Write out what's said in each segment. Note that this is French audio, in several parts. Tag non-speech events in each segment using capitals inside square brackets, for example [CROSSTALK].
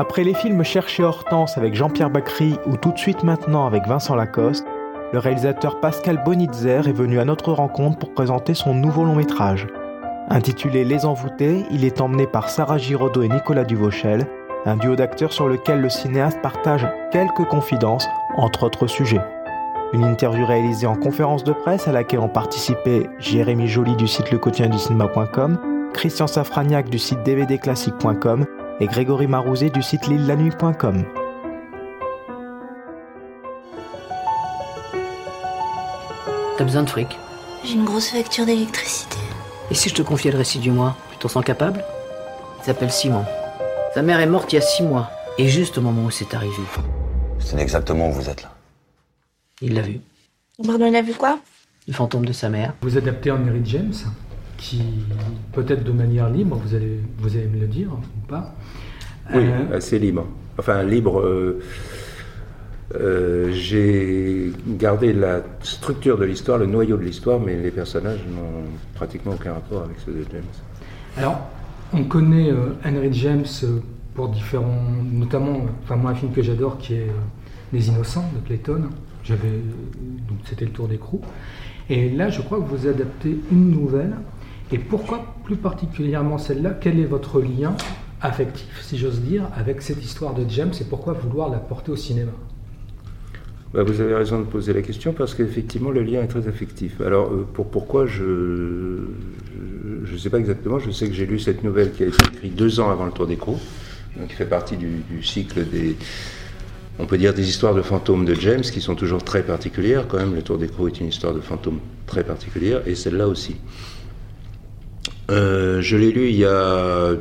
Après les films Chercher Hortense avec Jean-Pierre Bacry ou Tout de suite maintenant avec Vincent Lacoste, le réalisateur Pascal Bonitzer est venu à notre rencontre pour présenter son nouveau long métrage. Intitulé Les Envoûtés, il est emmené par Sarah Giraudot et Nicolas Duvauchel, un duo d'acteurs sur lequel le cinéaste partage quelques confidences, entre autres sujets. Une interview réalisée en conférence de presse à laquelle ont participé Jérémy Joly du site cinéma.com, Christian Safraniac du site dvdclassique.com et Grégory Marouzet du site lille-la-nuit.com. T'as besoin de fric? J'ai une grosse facture d'électricité. Et si je te confiais le récit du mois? Tu t'en sens capable? Il s'appelle Simon. Sa mère est morte il y a six mois. Et juste au moment où c'est arrivé. C'est exactement où vous êtes là. Il l'a vu. Pardon, il a vu quoi? Le fantôme de sa mère. Vous adaptez Henry James, qui, peut-être de manière libre, vous allez, vous allez me le dire ou pas Oui, Euh, assez libre. Enfin, libre. euh, euh, J'ai gardé la structure de l'histoire, le noyau de l'histoire, mais les personnages n'ont pratiquement aucun rapport avec ceux de James. Alors, on connaît euh, Henry James pour différents, notamment, enfin moi un film que j'adore qui est Les Innocents de Clayton. J'avais, donc c'était le Tour d'écrou. Et là, je crois que vous adaptez une nouvelle. Et pourquoi plus particulièrement celle-là? Quel est votre lien affectif, si j'ose dire, avec cette histoire de James et pourquoi vouloir la porter au cinéma? Bah, vous avez raison de poser la question parce qu'effectivement le lien est très affectif. Alors euh, pour pourquoi je ne sais pas exactement. Je sais que j'ai lu cette nouvelle qui a été écrite deux ans avant le Tour d'écrou, donc qui fait partie du, cycle des on peut dire des histoires de fantômes de James qui sont toujours très particulières quand même. Le Tour d'écrou est une histoire de fantômes très particulière et celle-là aussi. Euh, je l'ai lu il y a, euh,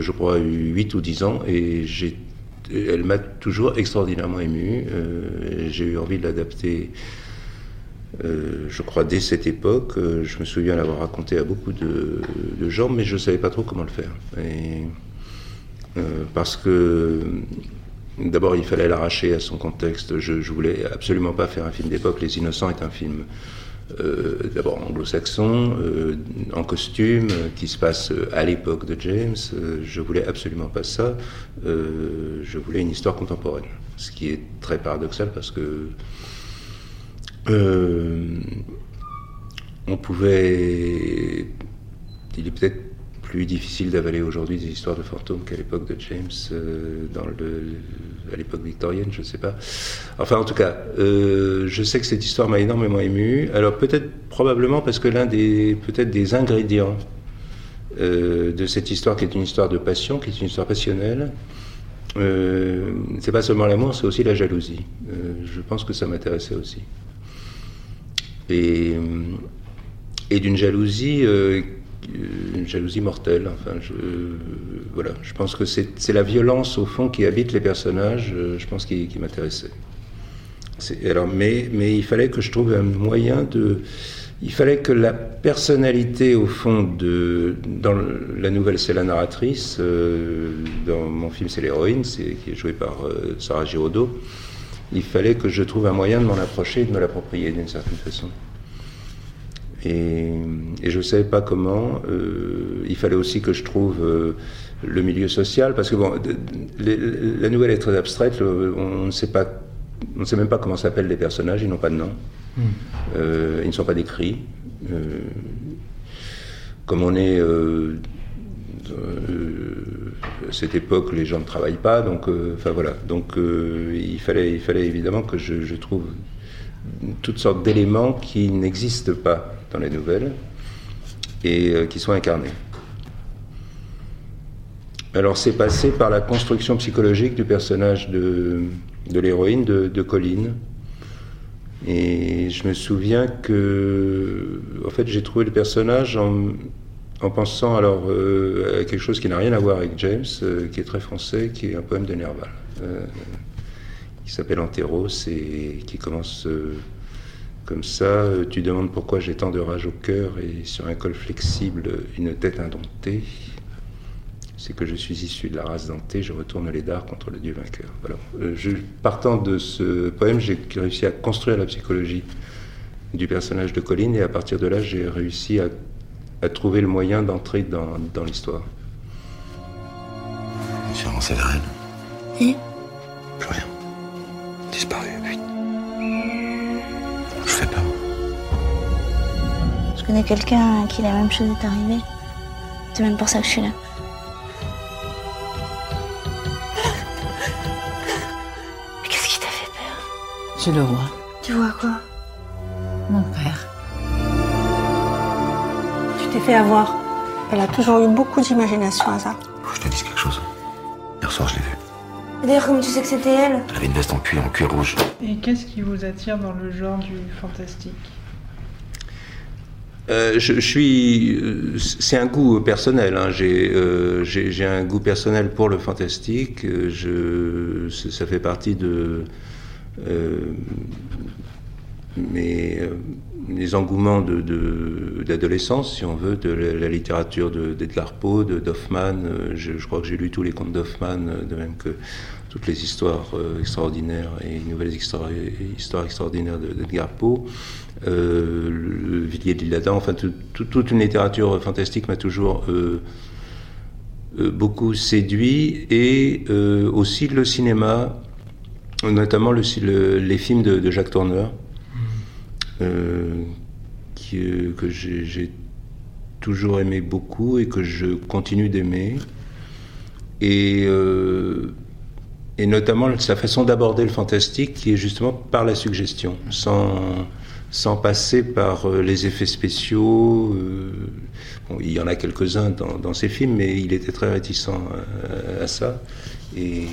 je crois, 8 ou 10 ans et elle m'a toujours extraordinairement ému. Euh, j'ai eu envie de l'adapter, je crois, dès cette époque. Je me souviens l'avoir raconté à beaucoup de, gens, mais je ne savais pas trop comment le faire. Parce que d'abord, il fallait l'arracher à son contexte. Je, je voulais absolument pas faire un film d'époque. Les Innocents est un film d'abord anglo-saxon, euh, en costume, euh, qui se passe euh, à l'époque de James. Euh, je voulais absolument pas ça. Euh, je voulais une histoire contemporaine, ce qui est très paradoxal parce que euh, on pouvait. Il est peut-être plus difficile d'avaler aujourd'hui des histoires de fantômes qu'à l'époque de James, euh, dans le, à l'époque victorienne, je ne sais pas. Enfin, en tout cas, euh, je sais que cette histoire m'a énormément ému. Alors peut-être, probablement parce que l'un des, peut-être des ingrédients euh, de cette histoire, qui est une histoire de passion, qui est une histoire passionnelle, c'est pas seulement l'amour, c'est aussi la jalousie. Je pense que ça m'intéressait aussi. Et, et d'une jalousie, une jalousie mortelle. Enfin, je, voilà, je pense que c'est la violence au fond qui habite les personnages. euh, Je pense qui, qui m'intéressait. Alors, mais, il fallait que je trouve un moyen de. Il fallait que la personnalité, au fond, de. Dans la nouvelle, c'est la narratrice. euh, dans mon film, c'est l'héroïne, qui est jouée par euh, Sarah Giraudot. Il fallait que je trouve un moyen de m'en approcher et de me l'approprier d'une certaine façon. Et, et je ne savais pas comment. Euh, il fallait aussi que je trouve euh, le milieu social, parce que bon, de- de- la nouvelle est très abstraite. le- on ne sait pas, on ne sait même pas comment s'appellent les personnages. Ils n'ont pas de nom. Euh, ils ne sont pas décrits. Comme on est à cette époque, les gens ne travaillent pas, donc, enfin voilà. Donc, il fallait, il fallait évidemment que je, je trouve toutes sortes d'éléments qui n'existent pas dans les nouvelles et euh, qui soient incarnés. Alors c'est passé par la construction psychologique du personnage de, de l'héroïne de, de Colline. Et je me souviens que, en fait, j'ai trouvé le personnage en, en pensant alors euh, à quelque chose qui n'a rien à voir avec James, euh, qui est très français, qui est un poème de Nerval, qui s'appelle Anteros et qui commence comme ça. euh, tu demandes pourquoi j'ai tant de rage au cœur et sur un col flexible, une tête indomptée. C'est que je suis issu de la race dentée, je retourne les dards contre le Dieu vainqueur. Voilà. Euh, je, partant de ce poème, j'ai réussi à construire la psychologie du personnage de Colline et à partir de là, j'ai réussi à, à trouver le moyen d'entrer dans, dans l'histoire. Monsieur Rancel-Rennes, Et Plus rien. Connais quelqu'un à qui la même chose est arrivée. C'est même pour ça que je suis là. Mais qu'est-ce qui t'a fait peur? Je le vois. Tu vois quoi? Mon père. Tu t'es fait avoir. Elle a toujours eu beaucoup d'imagination à ça. Faut que je te dise quelque chose. Hier soir, je l'ai vue. Et D'ailleurs, comment tu sais que c'était elle? Elle avait une veste en cuir, en cuir rouge. Et qu'est-ce qui vous attire dans le genre du fantastique? Euh, euh, C'est un goût personnel. hein. J'ai euh, j'ai- un goût personnel pour le fantastique. Ça fait partie de mes, engouements d'adolescence, si on veut, de la, littérature de- d'Edgar Poe, de d'Hoffmann. Euh, Je, crois que j'ai lu tous les contes d'Hoffmann, euh, de même que toutes les histoires extraordinaires et nouvelles histoires, extraordinaires de- d'Edgar Poe. Euh, Villiers de enfin tout- tout- toute une littérature fantastique m'a toujours euh, euh, beaucoup séduit et euh, aussi le cinéma, notamment le, le- les films de, de Jacques Tourneur, qui, euh, que j'ai toujours aimé beaucoup et que je continue d'aimer. Et, et notamment sa façon d'aborder le fantastique qui est justement par la suggestion, sans, sans passer par euh, les effets spéciaux. euh, bon, il y en a quelques-uns dans, dans ses films, mais il était très réticent à, à ça. Et,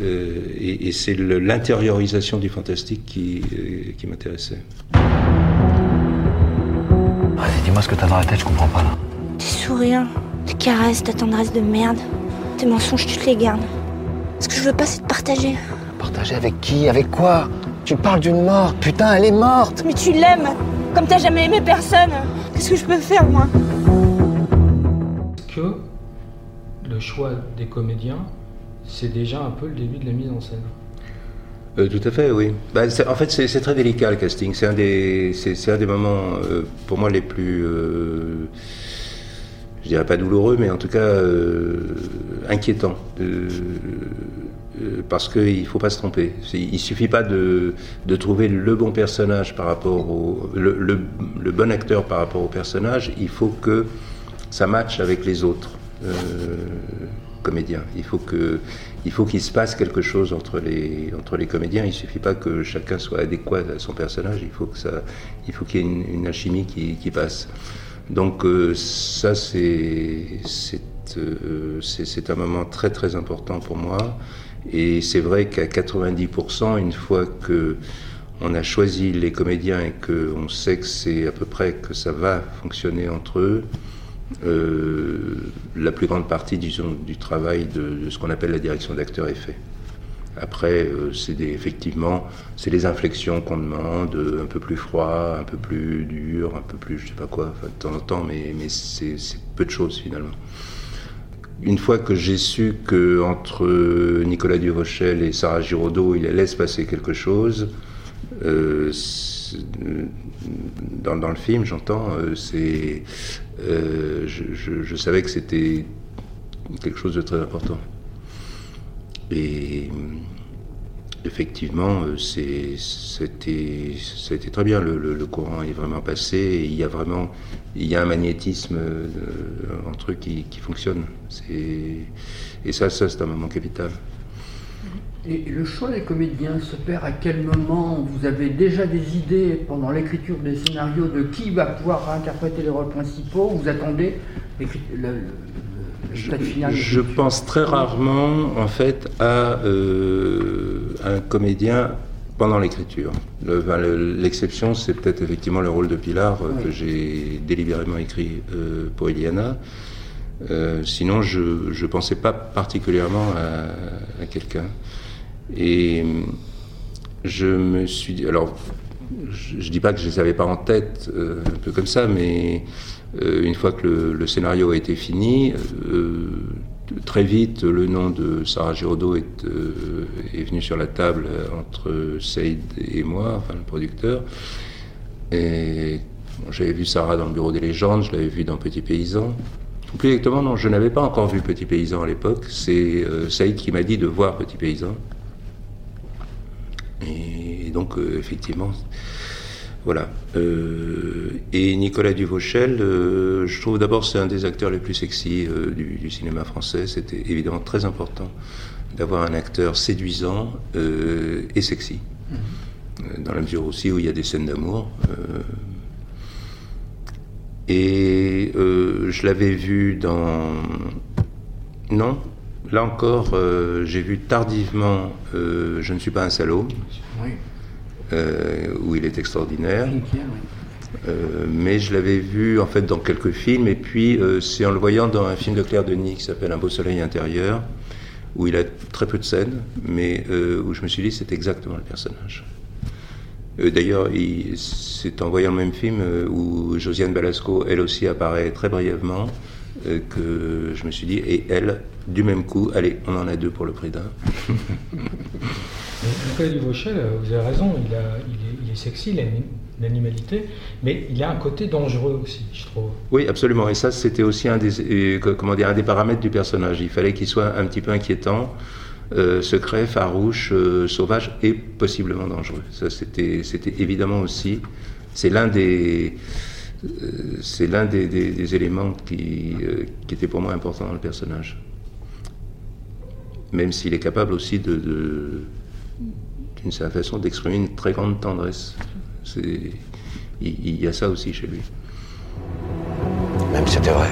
euh, et, et c'est l'intériorisation du fantastique qui, euh, qui m'intéressait. Vas-y, dis-moi ce que t'as dans la tête, je comprends pas là. Tes sourires, tes caresses, ta tendresse de merde. Tes mensonges, tu te les gardes. Ce que je veux pas, c'est de partager. Partager avec qui Avec quoi? Tu parles d'une morte. Putain, elle est morte. Mais tu l'aimes Comme t'as jamais aimé personne Qu'est-ce que je peux faire, moi? Est-ce que le choix des comédiens, c'est déjà un peu le début de la mise en scène Euh, tout à fait, oui. Bah, c'est- en fait, c'est c'est très délicat le casting. C'est un des, c'est c'est un des moments euh, pour moi les plus, euh, je dirais pas douloureux, mais en tout cas euh, inquiétants. Euh, euh, parce qu'il ne faut pas se tromper. Il suffit pas de, de trouver le bon personnage par rapport au le, le- bon acteur par rapport au personnage. Il faut que ça matche avec les autres comédiens. Il faut que il faut qu'il se passe quelque chose entre les entre les comédiens. Il suffit pas que chacun soit adéquat à son personnage. Il faut qu'il y ait une, alchimie qui passe. Donc euh, ça euh, c'est un moment très très important pour moi. Et c'est vrai qu'à 90%, une fois que on a choisi les comédiens et qu'on sait que c'est à peu près que ça va fonctionner entre eux, euh, la plus grande partie du travail de, de ce qu'on appelle la direction d'acteur est fait. Après, euh, c'est effectivement, c'est les inflexions qu'on demande, euh, un peu plus froid, un peu plus dur, un peu plus, je sais pas quoi, de temps en temps, mais, c'est peu de choses finalement. Une fois que j'ai su que entre Nicolas Durochel et Sarah Giraudot, il allait se passer quelque chose, euh, dans, le film, j'entends, euh, c'est, euh, je savais que c'était quelque chose de très important. Et effectivement, euh, c'était très bien. Le, courant est vraiment passé. Il y a vraiment il y a un magnétisme euh, entre eux qui, fonctionne. Et ça, ça c'est un moment capital. Et le choix des comédiens se perd à quel moment Vous avez déjà des idées pendant l'écriture des scénarios de qui va pouvoir interpréter les rôles principaux Vous attendez le stade final de Je pense très rarement, en fait, à euh, un comédien pendant l'écriture. Le- L'exception, c'est peut-être effectivement le rôle de Pilar euh, que j'ai délibérément écrit euh, pour Eliana. Sinon, je ne pensais pas particulièrement à, à quelqu'un. Et hum, je me suis dit, alors, je ne dis pas que je ne les avais pas en tête, euh, un peu comme ça, mais euh, une fois que le, scénario a été fini, euh, très vite, le nom de Sarah Giraudot est, venu sur la table entre Saïd et moi, enfin le producteur. J'avais vu Sarah dans le Bureau des légendes, je l'avais vu dans Petit Paysan. Plus exactement, non, je n'avais pas encore vu Petit Paysan à l'époque. C'est Saïd qui m'a dit de voir Petit Paysan. Et donc, euh, effectivement, voilà. Euh, et Nicolas Duvauchel, euh, je trouve d'abord c'est un des acteurs les plus sexy euh, du, du cinéma français. C'était évidemment très important d'avoir un acteur séduisant et sexy. Euh, Dans la mesure aussi où il y a des scènes d'amour. Et je l'avais vu dans... Non, là encore, euh, j'ai vu tardivement euh, Je ne suis pas un salaud, Oui. euh, où il est extraordinaire. Mais je l'avais vu en fait dans quelques films et puis c'est en le voyant dans un film de Claire Denis qui s'appelle Un beau soleil intérieur où il a très peu de scènes mais où je me suis dit c'est exactement le personnage. D'ailleurs, il- c'est en voyant le même film où Josiane Balasco, elle aussi apparaît très brièvement, que je me suis dit, et elle, du même coup, allez, on en a deux pour le prix d'un. Mais [LAUGHS] Nicolas Duvauchel, vous avez raison, il, a- il est, il est sexy, il a une, une animalité, mais il a un côté dangereux aussi, je trouve. Oui, absolument. Et ça, c'était aussi un des, comment dire, un des paramètres du personnage. Il fallait qu'il soit un petit peu inquiétant, euh, secret, farouche, euh, sauvage et possiblement dangereux. Ça, c'était, évidemment aussi. C'est l'un des, euh, c'est l'un des, des- des éléments qui, qui était pour moi important dans le personnage. Même s'il est capable aussi de, d'une certaine façon, d'exprimer une très grande tendresse. Il, il y a ça aussi chez lui. Même si c'était vrai.